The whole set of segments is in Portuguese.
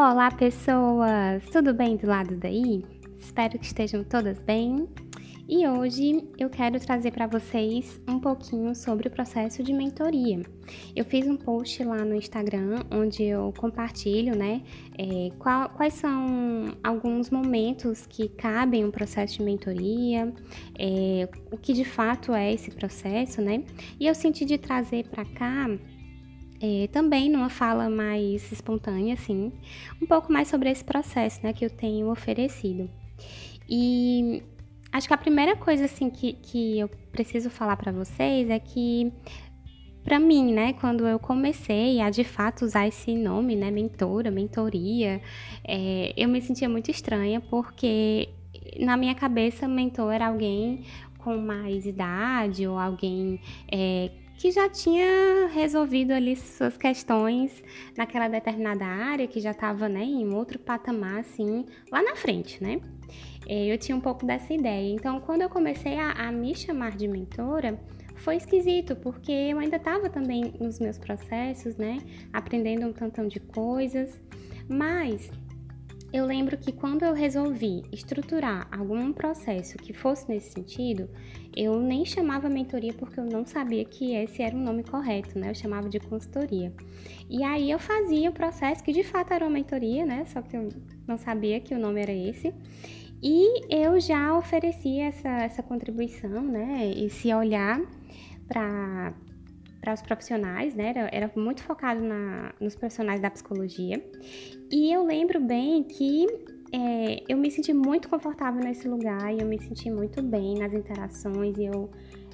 Olá, pessoas! Tudo bem do lado daí? Espero que estejam todas bem. E hoje eu quero trazer para vocês um pouquinho sobre o processo de mentoria. Eu fiz um post lá no Instagram onde eu compartilho, né, é, qual, quais são alguns momentos que cabem um processo de mentoria, é, o que de fato é esse processo, né? E eu senti de trazer para cá é, também numa fala mais espontânea, assim, um pouco mais sobre esse processo, né, que eu tenho oferecido. E acho que a primeira coisa, assim, que, que eu preciso falar para vocês é que, para mim, né, quando eu comecei a de fato usar esse nome, né, mentora, mentoria, é, eu me sentia muito estranha, porque na minha cabeça, mentor era alguém com mais idade ou alguém é, que já tinha resolvido ali suas questões naquela determinada área, que já estava né, em outro patamar, assim, lá na frente, né? Eu tinha um pouco dessa ideia. Então, quando eu comecei a, a me chamar de mentora, foi esquisito, porque eu ainda estava também nos meus processos, né? Aprendendo um tantão de coisas. Mas eu lembro que quando eu resolvi estruturar algum processo que fosse nesse sentido, eu nem chamava mentoria porque eu não sabia que esse era o nome correto, né? Eu chamava de consultoria. E aí eu fazia o processo que de fato era uma mentoria, né? Só que eu não sabia que o nome era esse. E eu já oferecia essa, essa contribuição, né? Esse olhar para para os profissionais, né? Era, era muito focado na, nos profissionais da psicologia. E eu lembro bem que é, eu me senti muito confortável nesse lugar e eu me senti muito bem nas interações e eu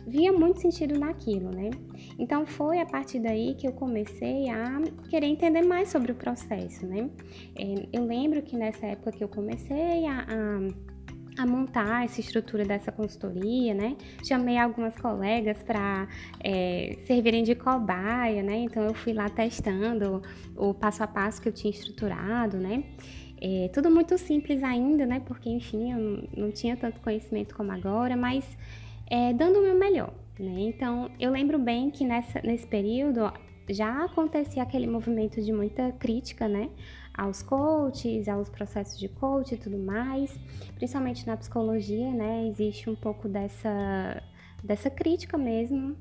via muito sentido naquilo, né? Então foi a partir daí que eu comecei a querer entender mais sobre o processo, né? É, eu lembro que nessa época que eu comecei a, a a montar essa estrutura dessa consultoria, né? Chamei algumas colegas para é, servirem de cobaia, né? Então eu fui lá testando o passo a passo que eu tinha estruturado, né? É, tudo muito simples ainda, né? Porque, enfim, eu não, tinha tanto conhecimento como agora, mas é, dando o meu melhor, né? Então, eu lembro bem que nessa, nesse período já acontecia aquele movimento de muita crítica, né? Aos coaches, aos processos de coach e tudo mais. Principalmente na psicologia, né? Existe um pouco dessa, dessa crítica mesmo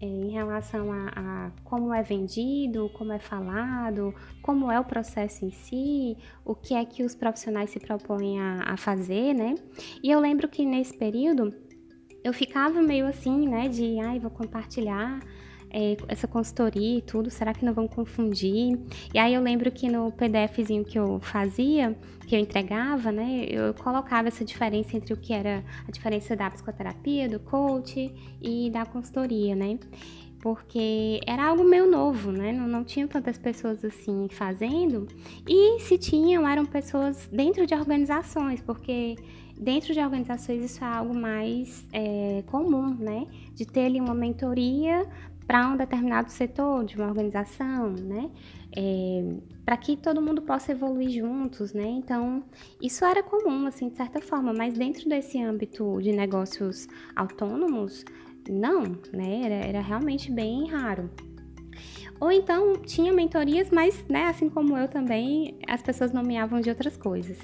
é, em relação a, a, como é vendido, como é falado, como é o processo em si, o que é que os profissionais se propõem a, a fazer, né? E eu lembro que nesse período eu ficava meio assim, né, de ai, vou compartilhar é, essa consultoria e tudo, será que não vão confundir? E aí eu lembro que no PDFzinho que eu fazia, que eu entregava, né, eu colocava essa diferença entre o que era a diferença da psicoterapia, do coach e da consultoria, né? porque era algo meio novo, né? Não, não tinham tantas pessoas assim fazendo, e se tinham, eram pessoas dentro de organizações, porque dentro de organizações isso é algo mais é, comum, né? De ter ali uma mentoria para um determinado setor de uma organização, né? É, para que todo mundo possa evoluir juntos, né? Então, isso era comum, assim, de certa forma, mas dentro desse âmbito de negócios autônomos, não, né? Era, era realmente bem raro. Ou então tinha mentorias, mas, né, assim como eu também, as pessoas nomeavam de outras coisas.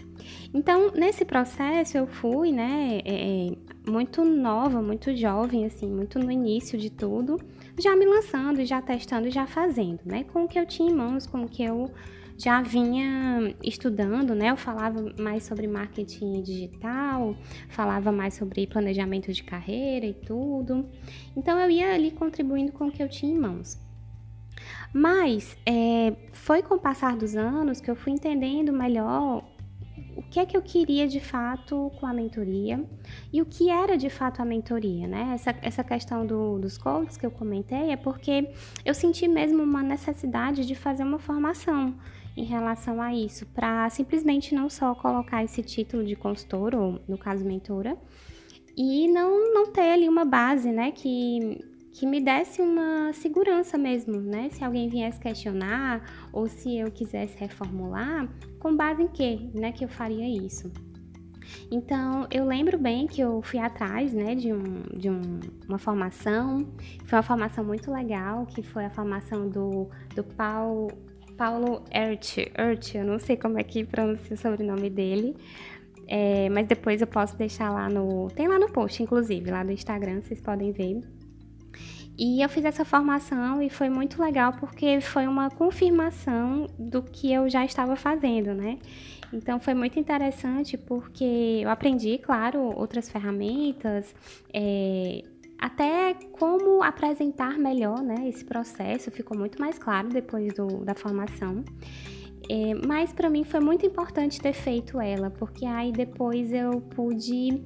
Então, nesse processo eu fui, né, é, muito nova, muito jovem, assim, muito no início de tudo, já me lançando, já testando, já fazendo, né, com o que eu tinha em mãos, com o que eu já vinha estudando, né? Eu falava mais sobre marketing digital, falava mais sobre planejamento de carreira e tudo. Então eu ia ali contribuindo com o que eu tinha em mãos. Mas é, foi com o passar dos anos que eu fui entendendo melhor que é que eu queria de fato com a mentoria e o que era de fato a mentoria, né? Essa, essa questão do, dos coaches que eu comentei é porque eu senti mesmo uma necessidade de fazer uma formação em relação a isso, para simplesmente não só colocar esse título de consultor, ou no caso mentora, e não, não ter ali uma base, né, que que me desse uma segurança mesmo, né? Se alguém viesse questionar ou se eu quisesse reformular, com base em quê, né, que eu faria isso. Então, eu lembro bem que eu fui atrás, né, de, um, de um, uma formação, foi uma formação muito legal, que foi a formação do, do Paul Paulo Ert, Ert, eu não sei como é que pronuncia o sobrenome dele, é, mas depois eu posso deixar lá no. Tem lá no post, inclusive, lá do Instagram, vocês podem ver. E eu fiz essa formação e foi muito legal porque foi uma confirmação do que eu já estava fazendo, né? Então foi muito interessante porque eu aprendi, claro, outras ferramentas, é, até como apresentar melhor né, esse processo, ficou muito mais claro depois do, da formação. É, mas para mim foi muito importante ter feito ela, porque aí depois eu pude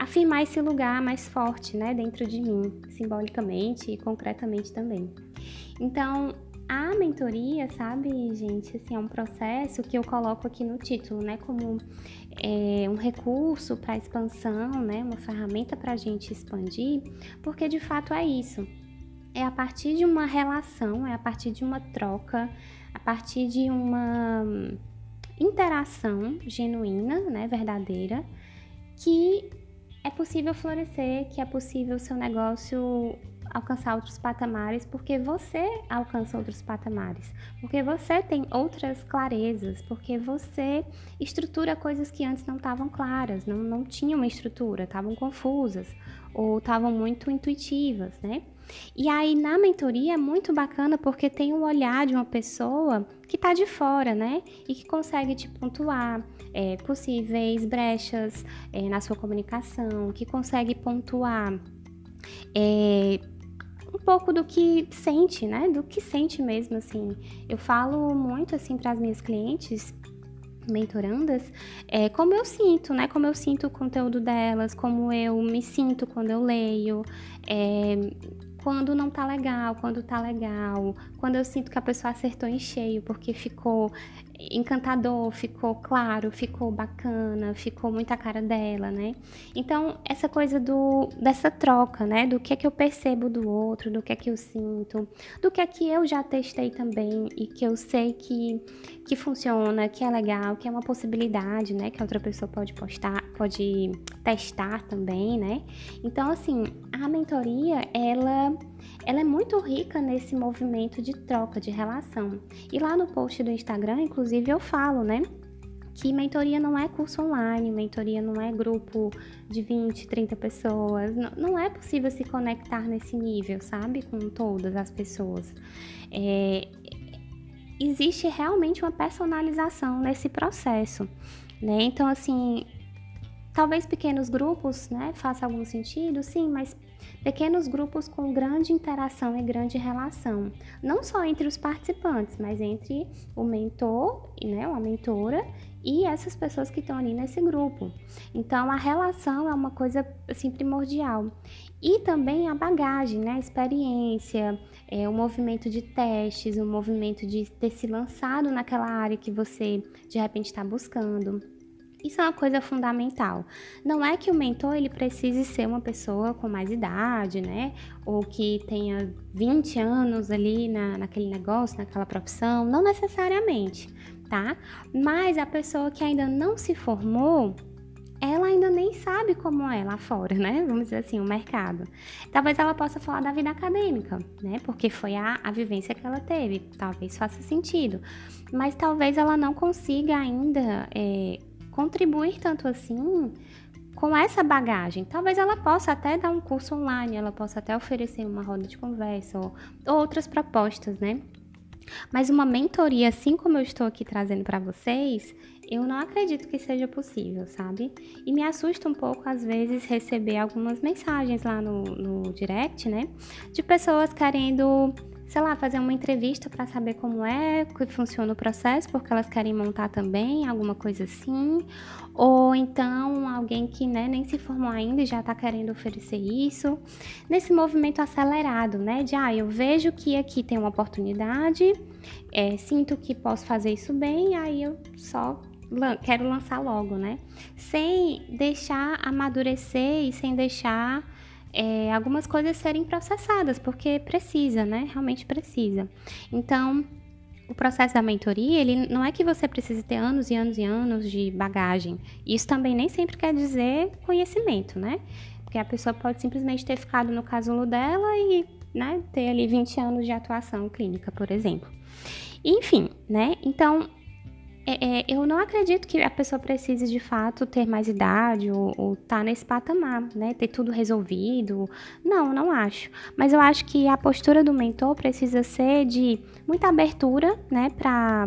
afirmar esse lugar mais forte, né, dentro de mim, simbolicamente e concretamente também. Então, a mentoria, sabe, gente, assim, é um processo que eu coloco aqui no título, né, como é, um recurso para expansão, né, uma ferramenta para a gente expandir, porque de fato é isso. É a partir de uma relação, é a partir de uma troca, a partir de uma interação genuína, né, verdadeira, que é possível florescer, que é possível o seu negócio alcançar outros patamares, porque você alcança outros patamares, porque você tem outras clarezas, porque você estrutura coisas que antes não estavam claras, não, não tinham uma estrutura, estavam confusas ou estavam muito intuitivas, né? E aí na mentoria é muito bacana porque tem o olhar de uma pessoa que está de fora, né? E que consegue te pontuar é, possíveis brechas é, na sua comunicação, que consegue pontuar é, um pouco do que sente, né? Do que sente mesmo, assim. Eu falo muito assim para as minhas clientes mentorandas, é, como eu sinto, né? Como eu sinto o conteúdo delas, como eu me sinto quando eu leio, é, quando não tá legal, quando tá legal, quando eu sinto que a pessoa acertou em cheio, porque ficou encantador, ficou claro, ficou bacana, ficou muita cara dela, né? Então, essa coisa do dessa troca, né? Do que é que eu percebo do outro, do que é que eu sinto, do que é que eu já testei também e que eu sei que que funciona, que é legal, que é uma possibilidade, né, que a outra pessoa pode postar, pode testar também, né? Então, assim, a mentoria, ela ela é muito rica nesse movimento de troca, de relação. E lá no post do Instagram, inclusive, eu falo, né? Que mentoria não é curso online, mentoria não é grupo de 20, 30 pessoas. Não, não é possível se conectar nesse nível, sabe? Com todas as pessoas. É, existe realmente uma personalização nesse processo, né? Então, assim, talvez pequenos grupos, né, faça algum sentido, sim, mas Pequenos grupos com grande interação e grande relação, não só entre os participantes, mas entre o mentor, né, a mentora e essas pessoas que estão ali nesse grupo. Então a relação é uma coisa assim primordial. E também a bagagem, né, a experiência, é, o movimento de testes, o movimento de ter se lançado naquela área que você de repente está buscando. Isso é uma coisa fundamental. Não é que o mentor ele precise ser uma pessoa com mais idade, né? Ou que tenha 20 anos ali na, naquele negócio, naquela profissão. Não necessariamente, tá? Mas a pessoa que ainda não se formou, ela ainda nem sabe como é lá fora, né? Vamos dizer assim, o mercado. Talvez ela possa falar da vida acadêmica, né? Porque foi a, a vivência que ela teve. Talvez faça sentido. Mas talvez ela não consiga ainda. É, contribuir tanto assim com essa bagagem. Talvez ela possa até dar um curso online, ela possa até oferecer uma roda de conversa ou, ou outras propostas, né? Mas uma mentoria, assim como eu estou aqui trazendo para vocês, eu não acredito que seja possível, sabe? E me assusta um pouco, às vezes, receber algumas mensagens lá no, no direct, né? De pessoas querendo sei lá, fazer uma entrevista para saber como é, que funciona o processo, porque elas querem montar também, alguma coisa assim. Ou então alguém que né, nem se formou ainda e já está querendo oferecer isso. Nesse movimento acelerado, né? De ah, eu vejo que aqui tem uma oportunidade, é, sinto que posso fazer isso bem, aí eu só quero lançar logo, né? Sem deixar amadurecer e sem deixar é, algumas coisas serem processadas, porque precisa, né? Realmente precisa. Então, o processo da mentoria, ele não é que você precise ter anos e anos e anos de bagagem. Isso também nem sempre quer dizer conhecimento, né? Porque a pessoa pode simplesmente ter ficado no casulo dela e né, ter ali 20 anos de atuação clínica, por exemplo. Enfim, né? Então, é, é, eu não acredito que a pessoa precise de fato ter mais idade ou, ou tá nesse patamar, né? Ter tudo resolvido. Não, não acho. Mas eu acho que a postura do mentor precisa ser de muita abertura, né? Para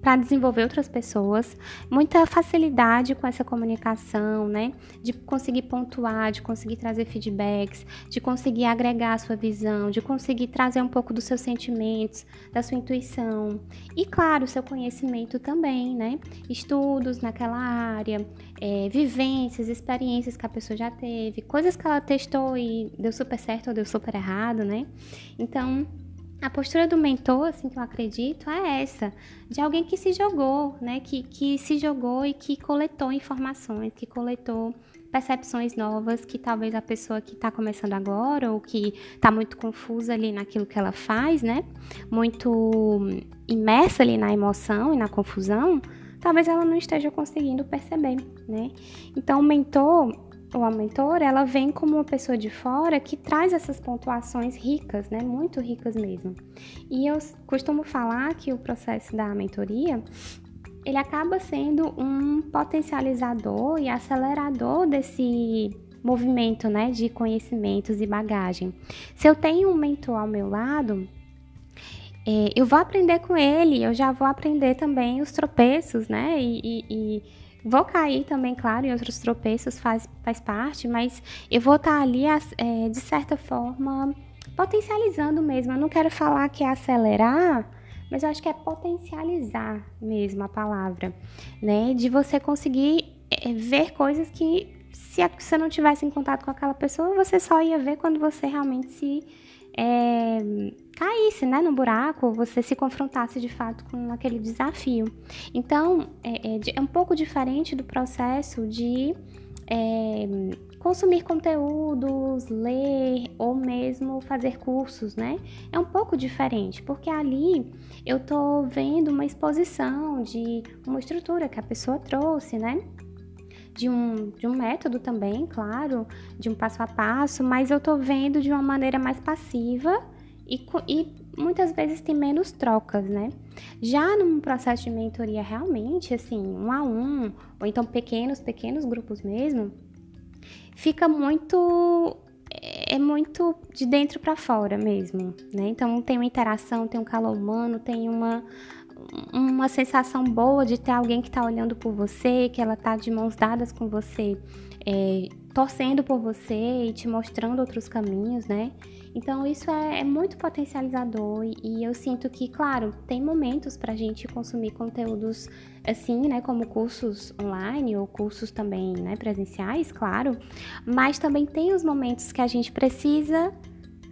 para desenvolver outras pessoas, muita facilidade com essa comunicação, né? De conseguir pontuar, de conseguir trazer feedbacks, de conseguir agregar a sua visão, de conseguir trazer um pouco dos seus sentimentos, da sua intuição. E, claro, seu conhecimento também, né? Estudos naquela área, é, vivências, experiências que a pessoa já teve, coisas que ela testou e deu super certo ou deu super errado, né? Então, a postura do mentor, assim que eu acredito, é essa, de alguém que se jogou, né? Que, que se jogou e que coletou informações, que coletou percepções novas que talvez a pessoa que está começando agora ou que está muito confusa ali naquilo que ela faz, né? Muito imersa ali na emoção e na confusão, talvez ela não esteja conseguindo perceber, né? Então, o mentor ou a mentora, ela vem como uma pessoa de fora que traz essas pontuações ricas, né? Muito ricas mesmo. E eu costumo falar que o processo da mentoria ele acaba sendo um potencializador e acelerador desse movimento, né, de conhecimentos e bagagem. Se eu tenho um mentor ao meu lado, é, eu vou aprender com ele, eu já vou aprender também os tropeços, né, e, e, e Vou cair também, claro, em outros tropeços, faz, faz parte, mas eu vou estar ali, é, de certa forma, potencializando mesmo. Eu não quero falar que é acelerar, mas eu acho que é potencializar mesmo a palavra, né? De você conseguir é, ver coisas que, se você não tivesse em contato com aquela pessoa, você só ia ver quando você realmente se é, caísse né, no buraco, você se confrontasse de fato com aquele desafio. Então, é, é, é um pouco diferente do processo de é, consumir conteúdos, ler ou mesmo fazer cursos, né? É um pouco diferente, porque ali eu tô vendo uma exposição de uma estrutura que a pessoa trouxe, né? de um, de um método também, claro, de um passo a passo, mas eu estou vendo de uma maneira mais passiva e, e muitas vezes tem menos trocas, né? Já num processo de mentoria realmente, assim, um a um, ou então pequenos, pequenos grupos mesmo, fica muito é muito de dentro para fora mesmo, né? Então tem uma interação, tem um calor humano, tem uma uma sensação boa de ter alguém que está olhando por você, que ela está de mãos dadas com você, é, torcendo por você e te mostrando outros caminhos, né? Então isso é, é muito potencializador e, e, eu sinto que, claro, tem momentos para a gente consumir conteúdos assim, né, como cursos online ou cursos também, né, presenciais, claro, mas também tem os momentos que a gente precisa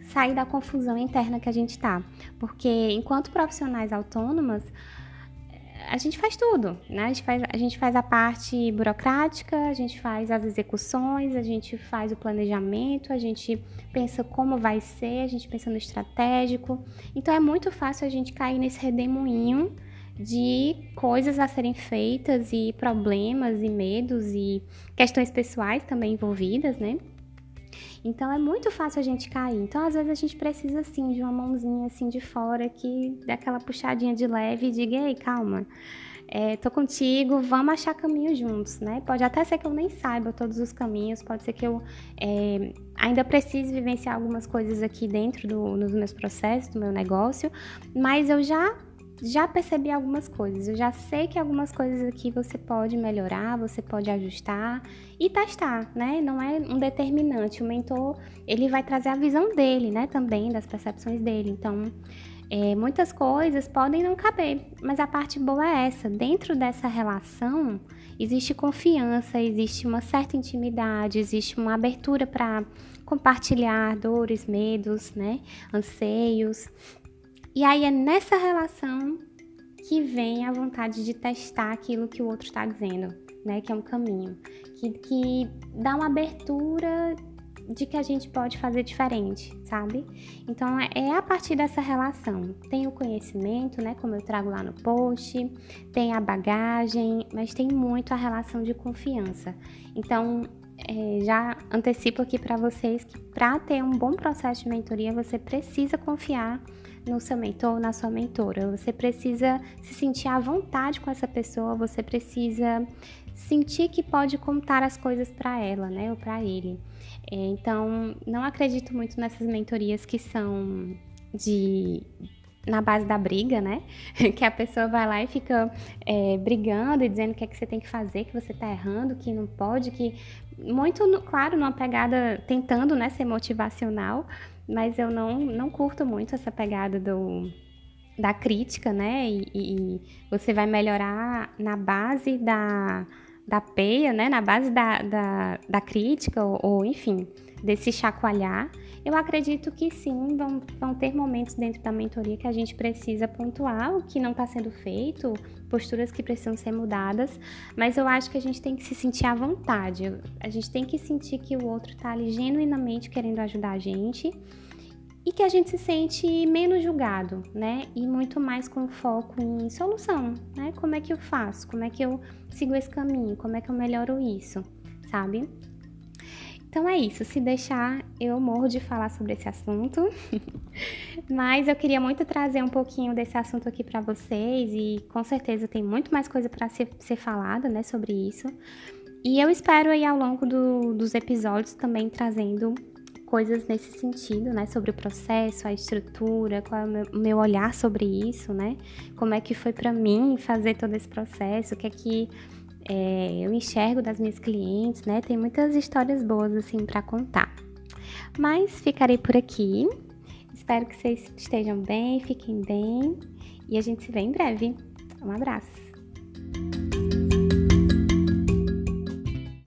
sair da confusão interna que a gente está. Porque enquanto profissionais autônomas, a gente faz tudo, né? A gente faz, a gente faz a parte burocrática, a gente faz as execuções, a gente faz o planejamento, a gente pensa como vai ser, a gente pensa no estratégico. Então é muito fácil a gente cair nesse redemoinho de coisas a serem feitas e problemas e medos e questões pessoais também envolvidas, né? Então é muito fácil a gente cair. Então às vezes a gente precisa assim de uma mãozinha assim de fora que dá aquela puxadinha de leve e diga: "Ei, calma. É, tô contigo, vamos achar caminho juntos, né? Pode até ser que eu nem saiba todos os caminhos, pode ser que eu é, ainda precise vivenciar algumas coisas aqui dentro do, nos meus processos, do meu negócio, mas eu já já percebi algumas coisas. Eu já sei que algumas coisas aqui você pode melhorar, você pode ajustar e testar, né? Não é um determinante. O mentor, ele vai trazer a visão dele, né? Também das percepções dele. Então, é, muitas coisas podem não caber, mas a parte boa é essa. Dentro dessa relação, existe confiança, existe uma certa intimidade, existe uma abertura para compartilhar dores, medos, né? Anseios. E aí é nessa relação que vem a vontade de testar aquilo que o outro está dizendo, né? Que é um caminho, que, que dá uma abertura de que a gente pode fazer diferente, sabe? Então é, é a partir dessa relação. Tem o conhecimento, né? Como eu trago lá no post, tem a bagagem, mas tem muito a relação de confiança. Então é, já antecipo aqui para vocês que para ter um bom processo de mentoria, você precisa confiar no seu mentor, na sua mentora. Você precisa se sentir à vontade com essa pessoa, você precisa sentir que pode contar as coisas para ela, né, ou para ele. Então, não acredito muito nessas mentorias que são de na base da briga, né? que a pessoa vai lá e fica é, brigando e dizendo o que é que você tem que fazer, que você tá errando, que não pode, que muito, claro, numa pegada tentando, né, ser motivacional, mas eu não, não curto muito essa pegada do da crítica, né? E, e você vai melhorar na base da da peia, né, na base da, da, da crítica, ou, ou, enfim, desse chacoalhar, eu acredito que sim, vão, vão ter momentos dentro da mentoria que a gente precisa pontuar o que não está sendo feito, posturas que precisam ser mudadas, mas eu acho que a gente tem que se sentir à vontade, a gente tem que sentir que o outro está ali genuinamente querendo ajudar a gente e que a gente se sente menos julgado, né? E muito mais com foco em solução, né? Como é que eu faço? Como é que eu sigo esse caminho? Como é que eu melhoro isso, sabe? Então é isso, se deixar, eu morro de falar sobre esse assunto, mas eu queria muito trazer um pouquinho desse assunto aqui para vocês e com certeza tem muito mais coisa para ser, ser falada, né, sobre isso. E eu espero aí ao longo do, dos episódios também trazendo coisas nesse sentido, né? Sobre o processo, a estrutura, qual é o meu, meu olhar sobre isso, né? Como é que foi para mim fazer todo esse processo, o que é que é, eu enxergo das minhas clientes, né? Tem muitas histórias boas assim para contar. Mas ficarei por aqui. Espero que vocês estejam bem, fiquem bem e a gente se vê em breve. Um abraço.